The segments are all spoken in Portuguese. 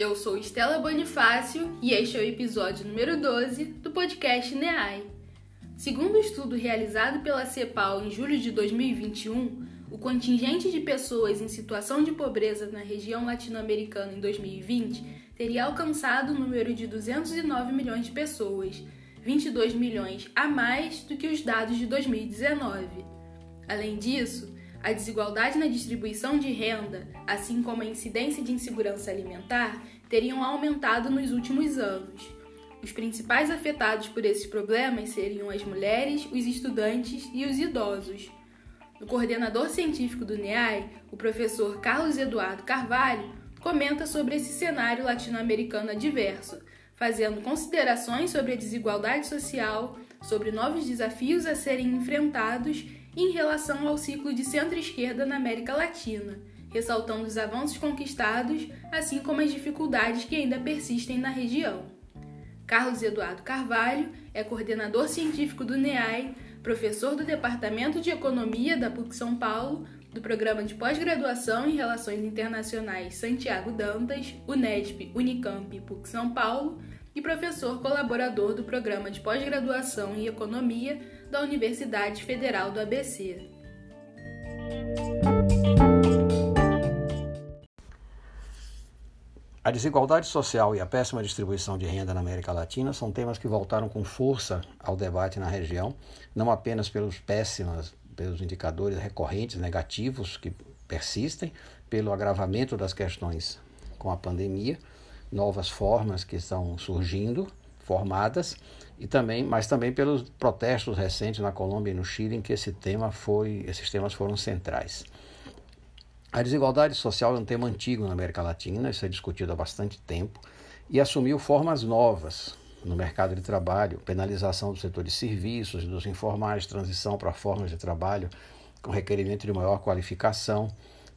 Eu sou Estela Bonifácio e este é o episódio número 12 do podcast NEAI. Segundo um estudo realizado pela CEPAL em julho de 2021, o contingente de pessoas em situação de pobreza na região latino-americana em 2020 teria alcançado o número de 209 milhões de pessoas, 22 milhões a mais do que os dados de 2019. Além disso, a desigualdade na distribuição de renda, assim como a incidência de insegurança alimentar, teriam aumentado nos últimos anos. Os principais afetados por esses problemas seriam as mulheres, os estudantes e os idosos. O coordenador científico do NEAI, o professor Carlos Eduardo Carvalho, comenta sobre esse cenário latino-americano adverso, fazendo considerações sobre a desigualdade social, sobre novos desafios a serem enfrentados em relação ao ciclo de centro-esquerda na América Latina, ressaltando os avanços conquistados, assim como as dificuldades que ainda persistem na região. Carlos Eduardo Carvalho é coordenador científico do NEAI, professor do Departamento de Economia da PUC São Paulo, do Programa de Pós-Graduação em Relações Internacionais Santiago Dantas, UNESP, Unicamp e PUC São Paulo, e professor colaborador do Programa de Pós-Graduação em Economia da Universidade Federal do ABC. A desigualdade social e a péssima distribuição de renda na América Latina são temas que voltaram com força ao debate na região, não apenas pelos péssimos, pelos indicadores recorrentes negativos que persistem, pelo agravamento das questões com a pandemia, novas formas que estão surgindo, formadas, e também, mas também pelos protestos recentes na Colômbia e no Chile em que esse tema foi, esses temas foram centrais. A desigualdade social é um tema antigo na América Latina, isso é discutido há bastante tempo, e assumiu formas novas no mercado de trabalho, penalização do setor de serviços, dos informais, transição para formas de trabalho com requerimento de maior qualificação,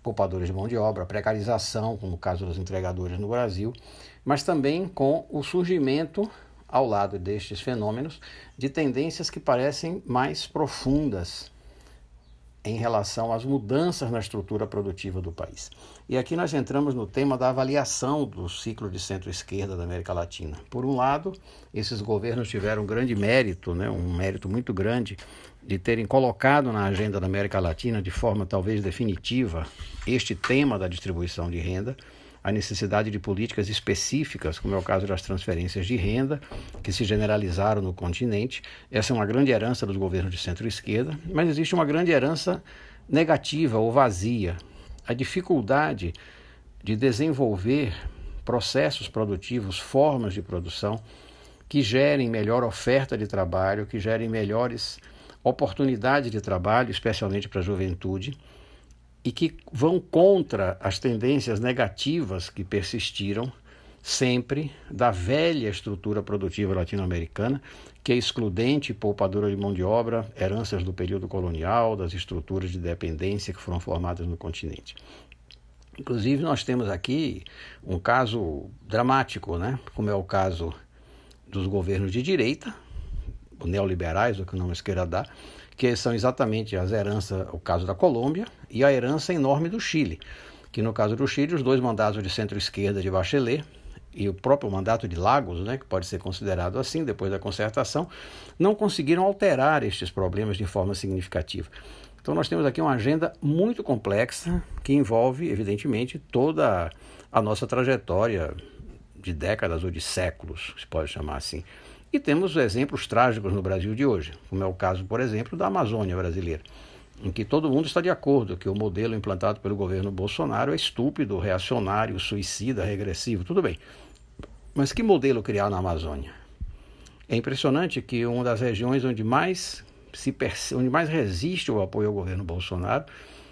poupadores de mão de obra, precarização, como o caso dos entregadores no Brasil, mas também com o surgimento ao lado destes fenômenos, de tendências que parecem mais profundas em relação às mudanças na estrutura produtiva do país. E aqui nós entramos no tema da avaliação do ciclo de centro-esquerda da América Latina. Por um lado, esses governos tiveram um grande mérito, né, um mérito muito grande, de terem colocado na agenda da América Latina, de forma talvez definitiva, este tema da distribuição de renda a necessidade de políticas específicas, como é o caso das transferências de renda, que se generalizaram no continente. Essa é uma grande herança dos governos de centro-esquerda, mas existe uma grande herança negativa ou vazia. A dificuldade de desenvolver processos produtivos, formas de produção que gerem melhor oferta de trabalho, que gerem melhores oportunidades de trabalho, especialmente para a juventude e que vão contra as tendências negativas que persistiram sempre da velha estrutura produtiva latino-americana, que é excludente e poupadora de mão de obra, heranças do período colonial, das estruturas de dependência que foram formadas no continente. Inclusive, nós temos aqui um caso dramático, né? como é o caso dos governos de direita, neoliberais, o que não queira dar, que são exatamente as heranças, o caso da Colômbia e a herança enorme do Chile, que no caso do Chile, os dois mandatos de centro-esquerda de Bachelet e o próprio mandato de Lagos, né, que pode ser considerado assim depois da concertação, não conseguiram alterar estes problemas de forma significativa. Então nós temos aqui uma agenda muito complexa que envolve, evidentemente, toda a nossa trajetória de décadas ou de séculos, se pode chamar assim. E temos exemplos trágicos no Brasil de hoje, como é o caso, por exemplo, da Amazônia brasileira, em que todo mundo está de acordo que o modelo implantado pelo governo Bolsonaro é estúpido, reacionário, suicida, regressivo, tudo bem. Mas que modelo criar na Amazônia? É impressionante que uma das regiões onde mais se onde mais resiste o apoio ao governo Bolsonaro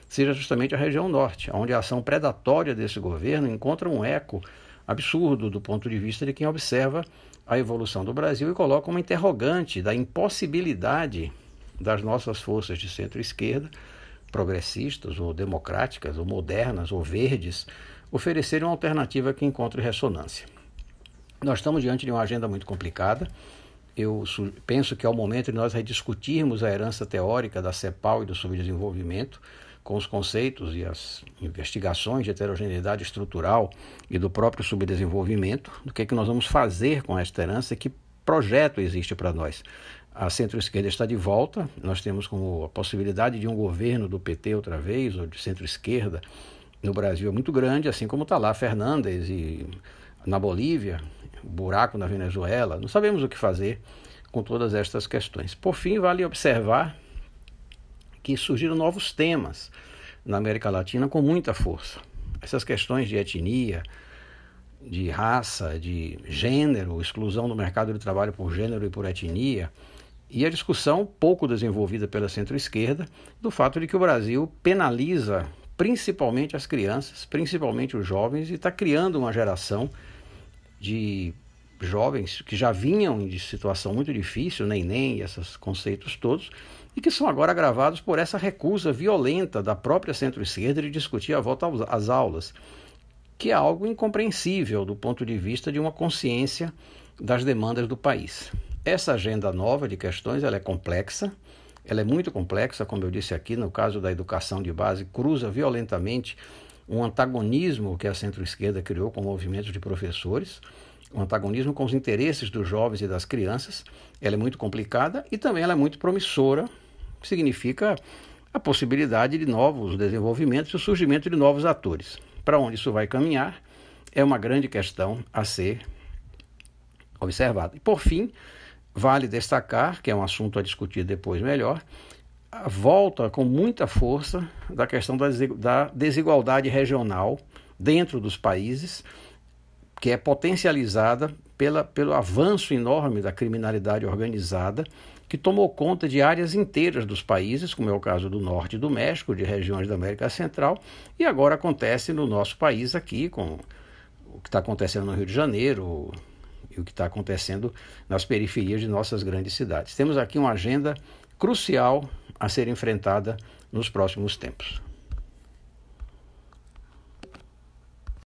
seja justamente a região norte, onde a ação predatória desse governo encontra um eco absurdo do ponto de vista de quem observa a evolução do Brasil e coloca uma interrogante da impossibilidade das nossas forças de centro-esquerda, progressistas ou democráticas ou modernas ou verdes, oferecerem uma alternativa que encontre ressonância. Nós estamos diante de uma agenda muito complicada. Eu penso que é o momento de nós rediscutirmos a herança teórica da CEPAL e do subdesenvolvimento, com os conceitos e as investigações de heterogeneidade estrutural e do próprio subdesenvolvimento, do que é que nós vamos fazer com esta herança, que projeto existe para nós. A centro-esquerda está de volta, nós temos como a possibilidade de um governo do PT outra vez, ou de centro-esquerda, no Brasil é muito grande, assim como está lá Fernandes e na Bolívia, buraco na Venezuela, não sabemos o que fazer com todas estas questões. Por fim, vale observar que surgiram novos temas na América Latina com muita força. Essas questões de etnia, de raça, de gênero, exclusão do mercado de trabalho por gênero e por etnia, e a discussão pouco desenvolvida pela centro-esquerda do fato de que o Brasil penaliza principalmente as crianças, principalmente os jovens, e está criando uma geração de jovens que já vinham de situação muito difícil, nem nem esses conceitos todos, e que são agora agravados por essa recusa violenta da própria centro-esquerda de discutir a volta às aulas, que é algo incompreensível do ponto de vista de uma consciência das demandas do país. Essa agenda nova de questões ela é complexa, ela é muito complexa, como eu disse aqui, no caso da educação de base, cruza violentamente um antagonismo que a centro-esquerda criou com movimentos de professores, um antagonismo com os interesses dos jovens e das crianças. Ela é muito complicada e também ela é muito promissora, que significa a possibilidade de novos desenvolvimentos e o surgimento de novos atores. Para onde isso vai caminhar é uma grande questão a ser observada. E por fim, vale destacar, que é um assunto a discutir depois melhor, a volta com muita força da questão da desigualdade regional dentro dos países que é potencializada pela, pelo avanço enorme da criminalidade organizada, que tomou conta de áreas inteiras dos países, como é o caso do norte do México, de regiões da América Central, e agora acontece no nosso país aqui, com o que está acontecendo no Rio de Janeiro e o que está acontecendo nas periferias de nossas grandes cidades. Temos aqui uma agenda crucial a ser enfrentada nos próximos tempos.